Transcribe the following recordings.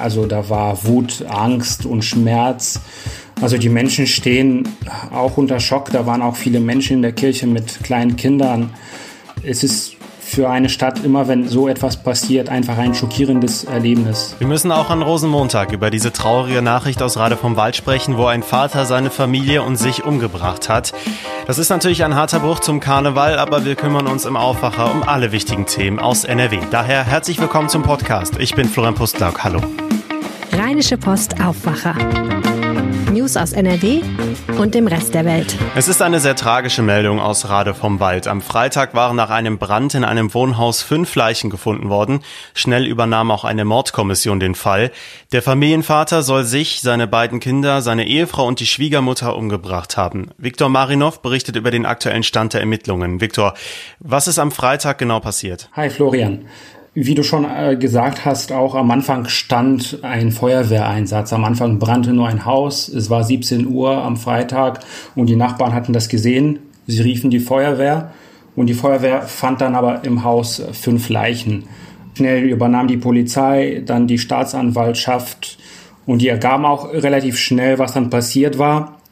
Also da war Wut, Angst und Schmerz. Also die Menschen stehen auch unter Schock. Da waren auch viele Menschen in der Kirche mit kleinen Kindern. Es ist für eine Stadt immer, wenn so etwas passiert, einfach ein schockierendes Erlebnis. Wir müssen auch an Rosenmontag über diese traurige Nachricht aus Rade vom Wald sprechen, wo ein Vater seine Familie und sich umgebracht hat. Das ist natürlich ein harter Bruch zum Karneval, aber wir kümmern uns im Aufwacher um alle wichtigen Themen aus NRW. Daher herzlich willkommen zum Podcast. Ich bin Florian Pustlauk. Hallo. Rheinische Post Aufwacher. News aus NRW und dem Rest der Welt. Es ist eine sehr tragische Meldung aus Rade vom Wald. Am Freitag waren nach einem Brand in einem Wohnhaus fünf Leichen gefunden worden. Schnell übernahm auch eine Mordkommission den Fall. Der Familienvater soll sich, seine beiden Kinder, seine Ehefrau und die Schwiegermutter umgebracht haben. Viktor Marinov berichtet über den aktuellen Stand der Ermittlungen. Viktor, was ist am Freitag genau passiert? Hi Florian. Wie du schon äh, gesagt hast, auch am Anfang stand ein Feuerwehreinsatz. Am Anfang brannte nur ein Haus. Es war 17 Uhr am Freitag und die Nachbarn hatten das gesehen. Sie riefen die Feuerwehr und die Feuerwehr fand dann aber im Haus fünf Leichen. Schnell übernahm die Polizei, dann die Staatsanwaltschaft und die ergaben auch relativ schnell, was dann passiert war.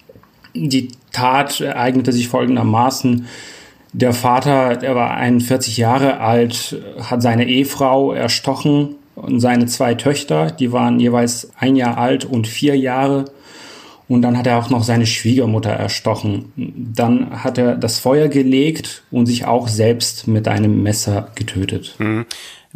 Die Tat ereignete sich folgendermaßen. Der Vater, der war 41 Jahre alt, hat seine Ehefrau erstochen und seine zwei Töchter, die waren jeweils ein Jahr alt und vier Jahre. Und dann hat er auch noch seine Schwiegermutter erstochen. Dann hat er das Feuer gelegt und sich auch selbst mit einem Messer getötet. Mhm.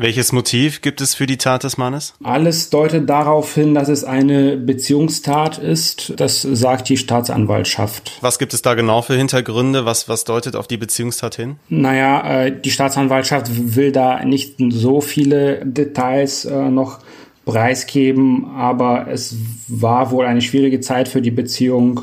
Welches Motiv gibt es für die Tat des Mannes? Alles deutet darauf hin, dass es eine Beziehungstat ist. Das sagt die Staatsanwaltschaft. Was gibt es da genau für Hintergründe? Was, was deutet auf die Beziehungstat hin? Naja, äh, die Staatsanwaltschaft will da nicht so viele Details äh, noch preisgeben, aber es war wohl eine schwierige Zeit für die Beziehung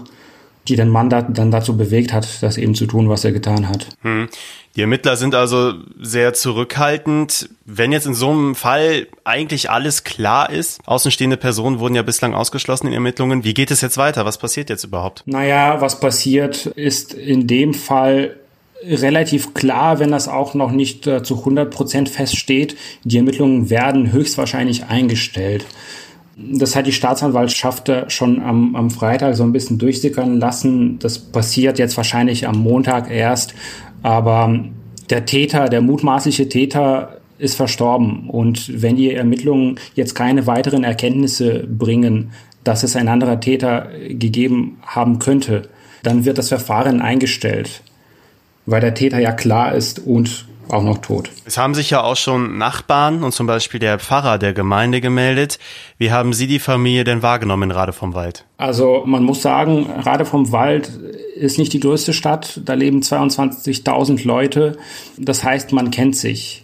die den Mann da, dann dazu bewegt hat, das eben zu tun, was er getan hat. Hm. Die Ermittler sind also sehr zurückhaltend. Wenn jetzt in so einem Fall eigentlich alles klar ist, außenstehende Personen wurden ja bislang ausgeschlossen in Ermittlungen, wie geht es jetzt weiter? Was passiert jetzt überhaupt? Naja, was passiert ist in dem Fall relativ klar, wenn das auch noch nicht äh, zu 100 Prozent feststeht. Die Ermittlungen werden höchstwahrscheinlich eingestellt. Das hat die Staatsanwaltschaft schon am, am Freitag so ein bisschen durchsickern lassen. Das passiert jetzt wahrscheinlich am Montag erst. Aber der Täter, der mutmaßliche Täter ist verstorben. Und wenn die Ermittlungen jetzt keine weiteren Erkenntnisse bringen, dass es ein anderer Täter gegeben haben könnte, dann wird das Verfahren eingestellt, weil der Täter ja klar ist und auch noch tot. Es haben sich ja auch schon Nachbarn und zum Beispiel der Pfarrer der Gemeinde gemeldet. Wie haben Sie die Familie denn wahrgenommen in Rade vom Wald? Also man muss sagen, Rade vom Wald ist nicht die größte Stadt. Da leben 22.000 Leute. Das heißt, man kennt sich.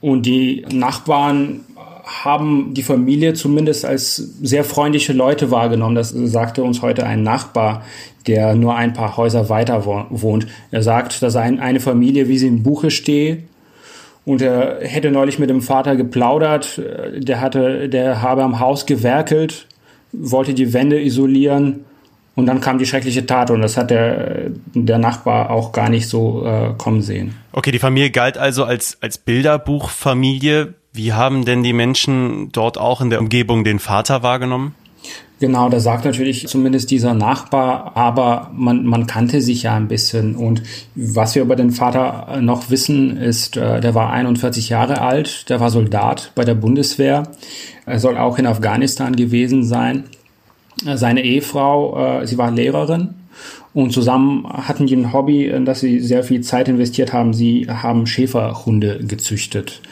Und die Nachbarn haben die Familie zumindest als sehr freundliche Leute wahrgenommen. Das sagte uns heute ein Nachbar, der nur ein paar Häuser weiter wohnt. Er sagt, dass eine Familie, wie sie im Buche steht, und er hätte neulich mit dem Vater geplaudert. Der hatte, der habe am Haus gewerkelt, wollte die Wände isolieren und dann kam die schreckliche Tat und das hat der, der Nachbar auch gar nicht so äh, kommen sehen. Okay, die Familie galt also als, als Bilderbuchfamilie. Wie haben denn die Menschen dort auch in der Umgebung den Vater wahrgenommen? Genau, da sagt natürlich zumindest dieser Nachbar, aber man, man kannte sich ja ein bisschen. Und was wir über den Vater noch wissen, ist, äh, der war 41 Jahre alt, der war Soldat bei der Bundeswehr. Er soll auch in Afghanistan gewesen sein. Seine Ehefrau, äh, sie war Lehrerin und zusammen hatten die ein Hobby, in das sie sehr viel Zeit investiert haben. Sie haben Schäferhunde gezüchtet.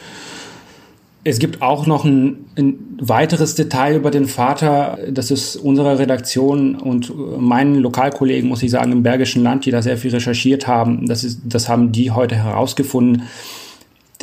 Es gibt auch noch ein, ein, weiteres Detail über den Vater. Das ist unserer Redaktion und meinen Lokalkollegen, muss ich sagen, im Bergischen Land, die da sehr viel recherchiert haben. Das, ist, das haben die heute herausgefunden.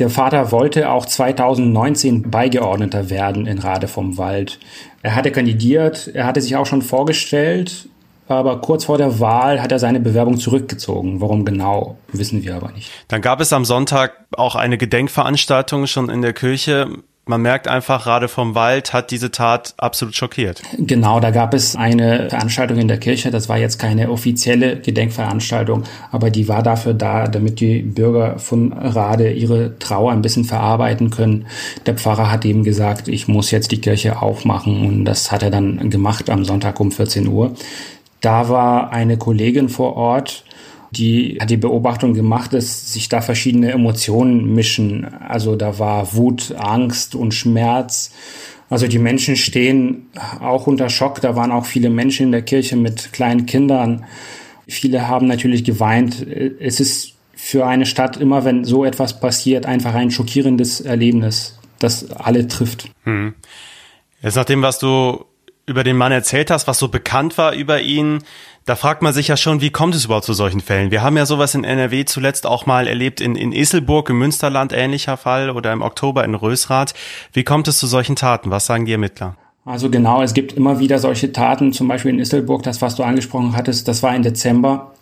Der Vater wollte auch 2019 Beigeordneter werden in Rade vom Wald. Er hatte kandidiert, er hatte sich auch schon vorgestellt, aber kurz vor der Wahl hat er seine Bewerbung zurückgezogen. Warum genau, wissen wir aber nicht. Dann gab es am Sonntag auch eine Gedenkveranstaltung schon in der Kirche. Man merkt einfach, gerade vom Wald hat diese Tat absolut schockiert. Genau, da gab es eine Veranstaltung in der Kirche. Das war jetzt keine offizielle Gedenkveranstaltung, aber die war dafür da, damit die Bürger von Rade ihre Trauer ein bisschen verarbeiten können. Der Pfarrer hat eben gesagt, ich muss jetzt die Kirche aufmachen und das hat er dann gemacht am Sonntag um 14 Uhr. Da war eine Kollegin vor Ort, die hat die Beobachtung gemacht, dass sich da verschiedene Emotionen mischen. Also da war Wut, Angst und Schmerz. Also die Menschen stehen auch unter Schock. Da waren auch viele Menschen in der Kirche mit kleinen Kindern. Viele haben natürlich geweint. Es ist für eine Stadt immer, wenn so etwas passiert, einfach ein schockierendes Erlebnis, das alle trifft. Hm. Jetzt nach dem, was du über den Mann erzählt hast, was so bekannt war über ihn, da fragt man sich ja schon, wie kommt es überhaupt zu solchen Fällen? Wir haben ja sowas in NRW zuletzt auch mal erlebt in, in Isselburg im Münsterland, ähnlicher Fall, oder im Oktober in Rösrath. Wie kommt es zu solchen Taten? Was sagen die Ermittler? Also genau, es gibt immer wieder solche Taten, zum Beispiel in Isselburg, das, was du angesprochen hattest, das war im Dezember.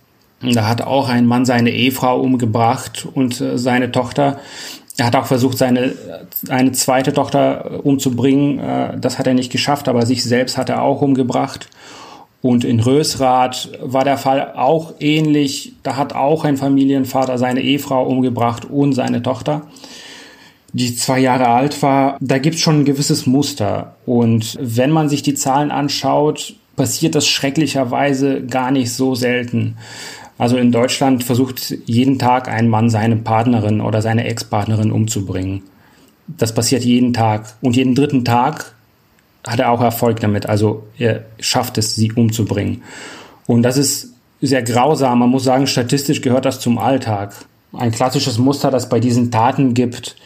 Da hat auch ein Mann seine Ehefrau umgebracht und äh, seine Tochter. Er hat auch versucht, seine eine zweite Tochter umzubringen. Äh, das hat er nicht geschafft, aber sich selbst hat er auch umgebracht. Und in Rösrath war der Fall auch ähnlich. Da hat auch ein Familienvater seine Ehefrau umgebracht und seine Tochter, die zwei Jahre alt war. Da gibt es schon ein gewisses Muster. Und wenn man sich die Zahlen anschaut, passiert das schrecklicherweise gar nicht so selten. Also in Deutschland versucht jeden Tag ein Mann seine Partnerin oder seine Ex-Partnerin umzubringen. Das passiert jeden Tag. Und jeden dritten Tag hat er auch Erfolg damit. Also er schafft es, sie umzubringen. Und das ist sehr grausam. Man muss sagen, statistisch gehört das zum Alltag. Ein klassisches Muster, das bei diesen Taten gibt,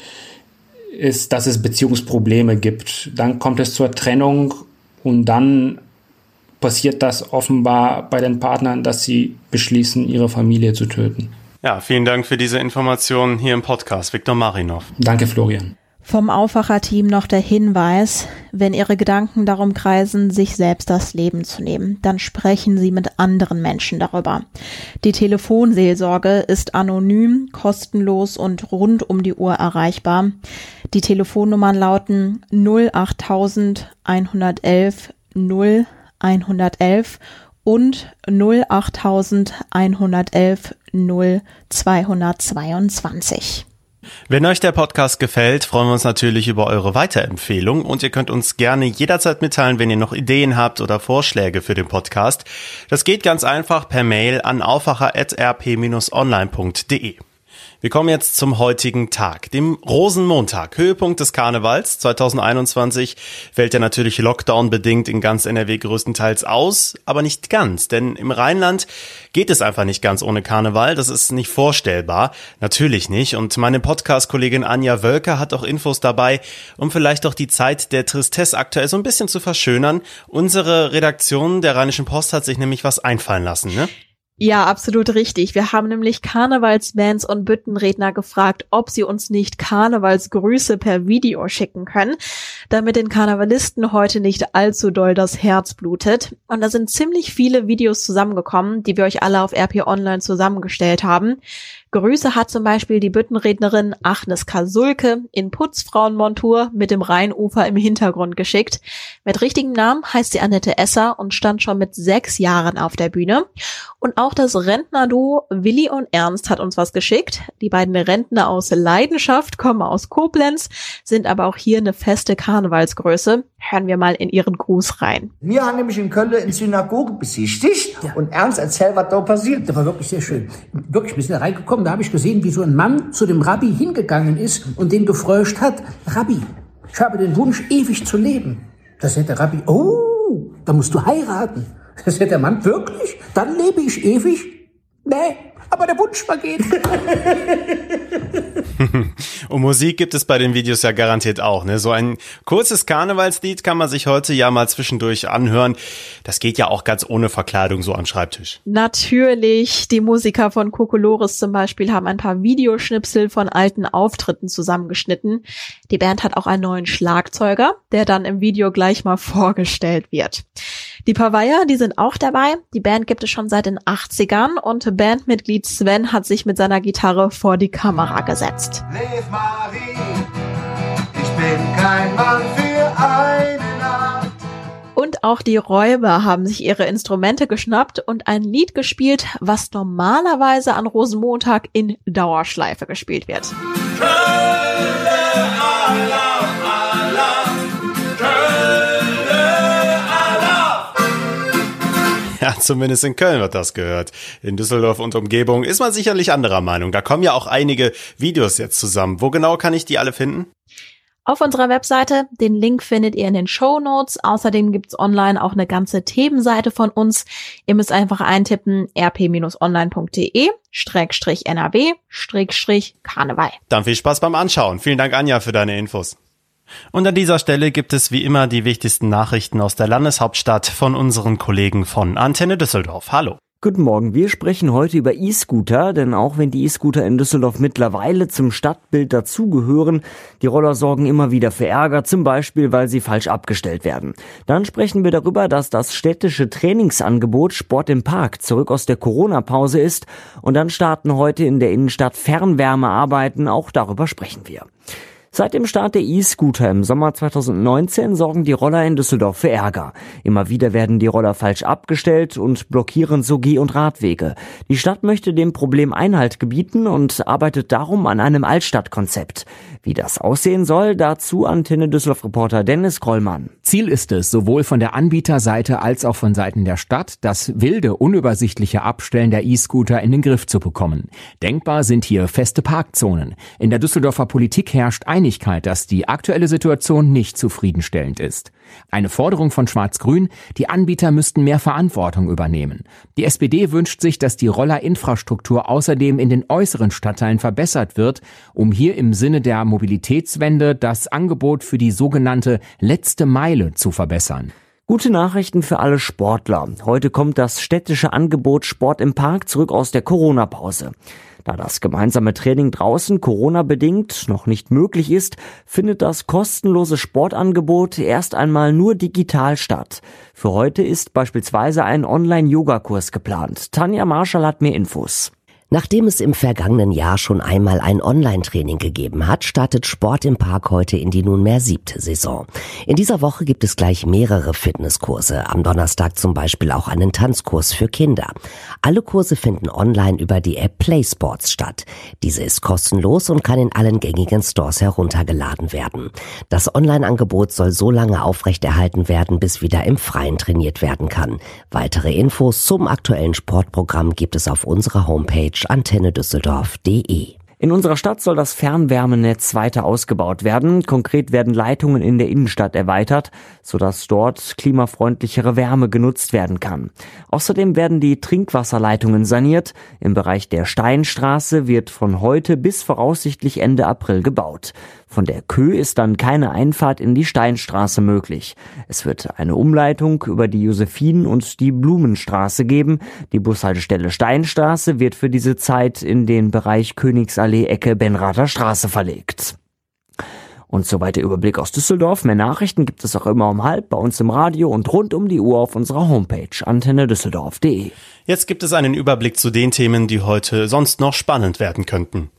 ist, dass es Beziehungsprobleme gibt. Dann kommt es zur Trennung und dann passiert das offenbar bei den Partnern, dass sie beschließen, ihre Familie zu töten. Ja, vielen Dank für diese Informationen hier im Podcast. Viktor Marinov. Danke, Florian. Vom Aufwacherteam noch der Hinweis, wenn Ihre Gedanken darum kreisen, sich selbst das Leben zu nehmen, dann sprechen Sie mit anderen Menschen darüber. Die Telefonseelsorge ist anonym, kostenlos und rund um die Uhr erreichbar. Die Telefonnummern lauten 08111 0 111 und 08111 0222. Wenn euch der Podcast gefällt, freuen wir uns natürlich über eure Weiterempfehlung und ihr könnt uns gerne jederzeit mitteilen, wenn ihr noch Ideen habt oder Vorschläge für den Podcast. Das geht ganz einfach per Mail an aufwacher.rp-online.de. Wir kommen jetzt zum heutigen Tag, dem Rosenmontag, Höhepunkt des Karnevals 2021. Fällt ja natürlich Lockdown-bedingt in ganz NRW größtenteils aus, aber nicht ganz, denn im Rheinland geht es einfach nicht ganz ohne Karneval. Das ist nicht vorstellbar, natürlich nicht. Und meine Podcast-Kollegin Anja Wölker hat auch Infos dabei, um vielleicht auch die Zeit der Tristesse aktuell so ein bisschen zu verschönern. Unsere Redaktion der Rheinischen Post hat sich nämlich was einfallen lassen, ne? Ja, absolut richtig. Wir haben nämlich Karnevalsbands und Büttenredner gefragt, ob sie uns nicht Karnevalsgrüße per Video schicken können, damit den Karnevalisten heute nicht allzu doll das Herz blutet. Und da sind ziemlich viele Videos zusammengekommen, die wir euch alle auf RP Online zusammengestellt haben. Grüße hat zum Beispiel die Büttenrednerin Agnes Kasulke in Putzfrauenmontur mit dem Rheinufer im Hintergrund geschickt. Mit richtigem Namen heißt sie Annette Esser und stand schon mit sechs Jahren auf der Bühne. Und auch das Rentnerduo Willi und Ernst hat uns was geschickt. Die beiden Rentner aus Leidenschaft kommen aus Koblenz, sind aber auch hier eine feste Karnevalsgröße. Hören wir mal in ihren Gruß rein. Wir haben nämlich in Köln in Synagoge besichtigt ja. und Ernst erzählt, was da passiert. Das war wirklich sehr schön. Wirklich, wir sind da reingekommen, da habe ich gesehen, wie so ein Mann zu dem Rabbi hingegangen ist und den gefröscht hat, Rabbi, ich habe den Wunsch, ewig zu leben. Das hätte der Rabbi, oh, da musst du heiraten. Das hätte der Mann, wirklich? Dann lebe ich ewig? Nee, aber der Wunsch vergeht. Und Musik gibt es bei den Videos ja garantiert auch. Ne? So ein kurzes Karnevalslied kann man sich heute ja mal zwischendurch anhören. Das geht ja auch ganz ohne Verkleidung so am Schreibtisch. Natürlich. Die Musiker von Kokolores zum Beispiel haben ein paar Videoschnipsel von alten Auftritten zusammengeschnitten. Die Band hat auch einen neuen Schlagzeuger, der dann im Video gleich mal vorgestellt wird. Die Pavaya, die sind auch dabei. Die Band gibt es schon seit den 80ern und Bandmitglied Sven hat sich mit seiner Gitarre vor die Kamera gesetzt. Lev Marie, ich bin kein Mann für eine Nacht. Und auch die Räuber haben sich ihre Instrumente geschnappt und ein Lied gespielt, was normalerweise an Rosenmontag in Dauerschleife gespielt wird. Kölle, zumindest in Köln wird das gehört. In Düsseldorf und Umgebung ist man sicherlich anderer Meinung. Da kommen ja auch einige Videos jetzt zusammen. Wo genau kann ich die alle finden? Auf unserer Webseite, den Link findet ihr in den Show Notes. Außerdem gibt's online auch eine ganze Themenseite von uns. Ihr müsst einfach eintippen rp-online.de NRW Karneval. Dann viel Spaß beim Anschauen. Vielen Dank, Anja, für deine Infos. Und an dieser Stelle gibt es wie immer die wichtigsten Nachrichten aus der Landeshauptstadt von unseren Kollegen von Antenne Düsseldorf. Hallo. Guten Morgen, wir sprechen heute über E-Scooter, denn auch wenn die E-Scooter in Düsseldorf mittlerweile zum Stadtbild dazugehören, die Roller sorgen immer wieder für Ärger, zum Beispiel weil sie falsch abgestellt werden. Dann sprechen wir darüber, dass das städtische Trainingsangebot Sport im Park zurück aus der Corona-Pause ist und dann starten heute in der Innenstadt Fernwärmearbeiten, auch darüber sprechen wir. Seit dem Start der E-Scooter im Sommer 2019 sorgen die Roller in Düsseldorf für Ärger. Immer wieder werden die Roller falsch abgestellt und blockieren so Geh- und Radwege. Die Stadt möchte dem Problem Einhalt gebieten und arbeitet darum an einem Altstadtkonzept. Wie das aussehen soll, dazu Antenne Düsseldorf-Reporter Dennis Krollmann. Ziel ist es, sowohl von der Anbieterseite als auch von Seiten der Stadt, das wilde, unübersichtliche Abstellen der E-Scooter in den Griff zu bekommen. Denkbar sind hier feste Parkzonen. In der Düsseldorfer Politik herrscht Einigkeit, dass die aktuelle Situation nicht zufriedenstellend ist. Eine Forderung von Schwarz-Grün, die Anbieter müssten mehr Verantwortung übernehmen. Die SPD wünscht sich, dass die Rollerinfrastruktur außerdem in den äußeren Stadtteilen verbessert wird, um hier im Sinne der Mobilitätswende das Angebot für die sogenannte letzte Meile zu verbessern. Gute Nachrichten für alle Sportler. Heute kommt das städtische Angebot Sport im Park zurück aus der Corona-Pause. Da das gemeinsame Training draußen Corona-bedingt noch nicht möglich ist, findet das kostenlose Sportangebot erst einmal nur digital statt. Für heute ist beispielsweise ein Online-Yoga-Kurs geplant. Tanja Marschall hat mehr Infos. Nachdem es im vergangenen Jahr schon einmal ein Online-Training gegeben hat, startet Sport im Park heute in die nunmehr siebte Saison. In dieser Woche gibt es gleich mehrere Fitnesskurse, am Donnerstag zum Beispiel auch einen Tanzkurs für Kinder. Alle Kurse finden online über die App PlaySports statt. Diese ist kostenlos und kann in allen gängigen Stores heruntergeladen werden. Das Online-Angebot soll so lange aufrechterhalten werden, bis wieder im Freien trainiert werden kann. Weitere Infos zum aktuellen Sportprogramm gibt es auf unserer Homepage antennedüsseldorf.de. In unserer Stadt soll das Fernwärmenetz weiter ausgebaut werden. Konkret werden Leitungen in der Innenstadt erweitert, sodass dort klimafreundlichere Wärme genutzt werden kann. Außerdem werden die Trinkwasserleitungen saniert. Im Bereich der Steinstraße wird von heute bis voraussichtlich Ende April gebaut. Von der Kö ist dann keine Einfahrt in die Steinstraße möglich. Es wird eine Umleitung über die Josephinen- und die Blumenstraße geben. Die Bushaltestelle Steinstraße wird für diese Zeit in den Bereich Königsallee Ecke Benrather Straße verlegt. Und soweit der Überblick aus Düsseldorf. Mehr Nachrichten gibt es auch immer um halb bei uns im Radio und rund um die Uhr auf unserer Homepage antennedüsseldorf.de. Jetzt gibt es einen Überblick zu den Themen, die heute sonst noch spannend werden könnten.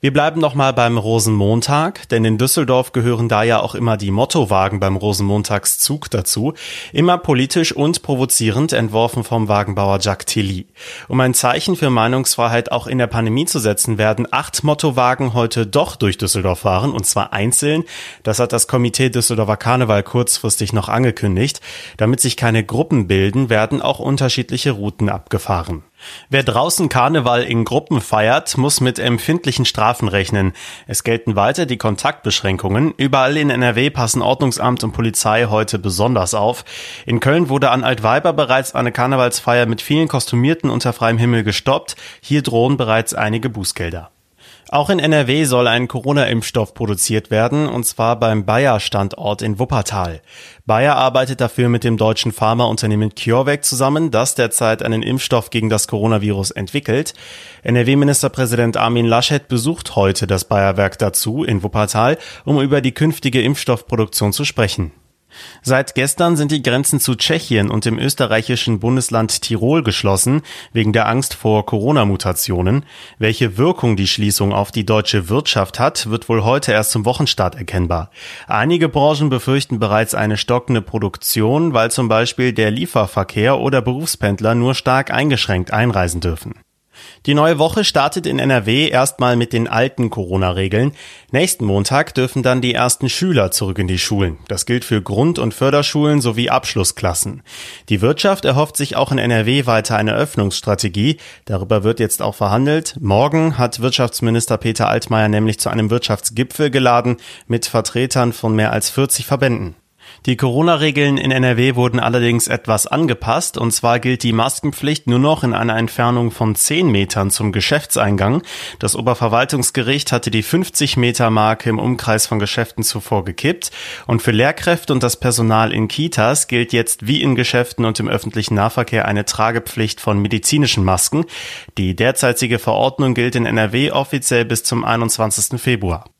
Wir bleiben nochmal beim Rosenmontag, denn in Düsseldorf gehören da ja auch immer die Mottowagen beim Rosenmontagszug dazu. Immer politisch und provozierend entworfen vom Wagenbauer Jacques Tilly. Um ein Zeichen für Meinungsfreiheit auch in der Pandemie zu setzen, werden acht Mottowagen heute doch durch Düsseldorf fahren, und zwar einzeln. Das hat das Komitee Düsseldorfer Karneval kurzfristig noch angekündigt. Damit sich keine Gruppen bilden, werden auch unterschiedliche Routen abgefahren. Wer draußen Karneval in Gruppen feiert, muss mit empfindlichen Strafen rechnen. Es gelten weiter die Kontaktbeschränkungen. Überall in NRW passen Ordnungsamt und Polizei heute besonders auf. In Köln wurde an Altweiber bereits eine Karnevalsfeier mit vielen Kostümierten unter freiem Himmel gestoppt. Hier drohen bereits einige Bußgelder. Auch in NRW soll ein Corona-Impfstoff produziert werden, und zwar beim Bayer-Standort in Wuppertal. Bayer arbeitet dafür mit dem deutschen Pharmaunternehmen CureVac zusammen, das derzeit einen Impfstoff gegen das Coronavirus entwickelt. NRW-Ministerpräsident Armin Laschet besucht heute das Bayer-Werk dazu in Wuppertal, um über die künftige Impfstoffproduktion zu sprechen. Seit gestern sind die Grenzen zu Tschechien und dem österreichischen Bundesland Tirol geschlossen, wegen der Angst vor Corona-Mutationen. Welche Wirkung die Schließung auf die deutsche Wirtschaft hat, wird wohl heute erst zum Wochenstart erkennbar. Einige Branchen befürchten bereits eine stockende Produktion, weil zum Beispiel der Lieferverkehr oder Berufspendler nur stark eingeschränkt einreisen dürfen. Die neue Woche startet in NRW erstmal mit den alten Corona-Regeln. Nächsten Montag dürfen dann die ersten Schüler zurück in die Schulen. Das gilt für Grund- und Förderschulen sowie Abschlussklassen. Die Wirtschaft erhofft sich auch in NRW weiter eine Öffnungsstrategie. Darüber wird jetzt auch verhandelt. Morgen hat Wirtschaftsminister Peter Altmaier nämlich zu einem Wirtschaftsgipfel geladen mit Vertretern von mehr als 40 Verbänden. Die Corona-Regeln in NRW wurden allerdings etwas angepasst, und zwar gilt die Maskenpflicht nur noch in einer Entfernung von 10 Metern zum Geschäftseingang. Das Oberverwaltungsgericht hatte die 50 Meter Marke im Umkreis von Geschäften zuvor gekippt, und für Lehrkräfte und das Personal in Kitas gilt jetzt wie in Geschäften und im öffentlichen Nahverkehr eine Tragepflicht von medizinischen Masken. Die derzeitige Verordnung gilt in NRW offiziell bis zum 21. Februar.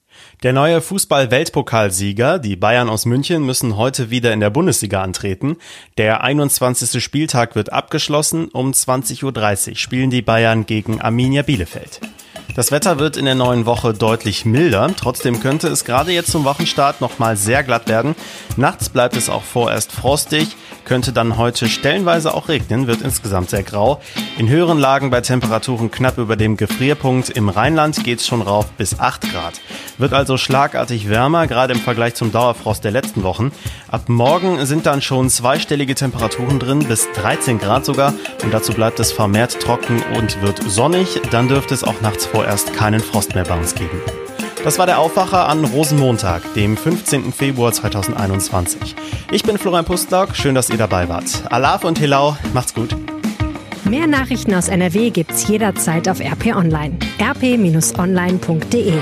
Der neue Fußball-Weltpokalsieger, die Bayern aus München, müssen heute wieder in der Bundesliga antreten. Der 21. Spieltag wird abgeschlossen. Um 20.30 Uhr spielen die Bayern gegen Arminia Bielefeld. Das Wetter wird in der neuen Woche deutlich milder. Trotzdem könnte es gerade jetzt zum Wochenstart nochmal sehr glatt werden. Nachts bleibt es auch vorerst frostig könnte dann heute stellenweise auch regnen, wird insgesamt sehr grau. In höheren Lagen bei Temperaturen knapp über dem Gefrierpunkt. Im Rheinland geht es schon rauf bis 8 Grad. Wird also schlagartig wärmer, gerade im Vergleich zum Dauerfrost der letzten Wochen. Ab morgen sind dann schon zweistellige Temperaturen drin, bis 13 Grad sogar. Und dazu bleibt es vermehrt trocken und wird sonnig. Dann dürfte es auch nachts vorerst keinen Frost mehr bei uns geben. Das war der Aufwacher an Rosenmontag, dem 15. Februar 2021. Ich bin Florian Pustlauk, schön, dass ihr dabei wart. Alaf und Hilau, macht's gut. Mehr Nachrichten aus NRW gibt's jederzeit auf RP Online. rp-online.de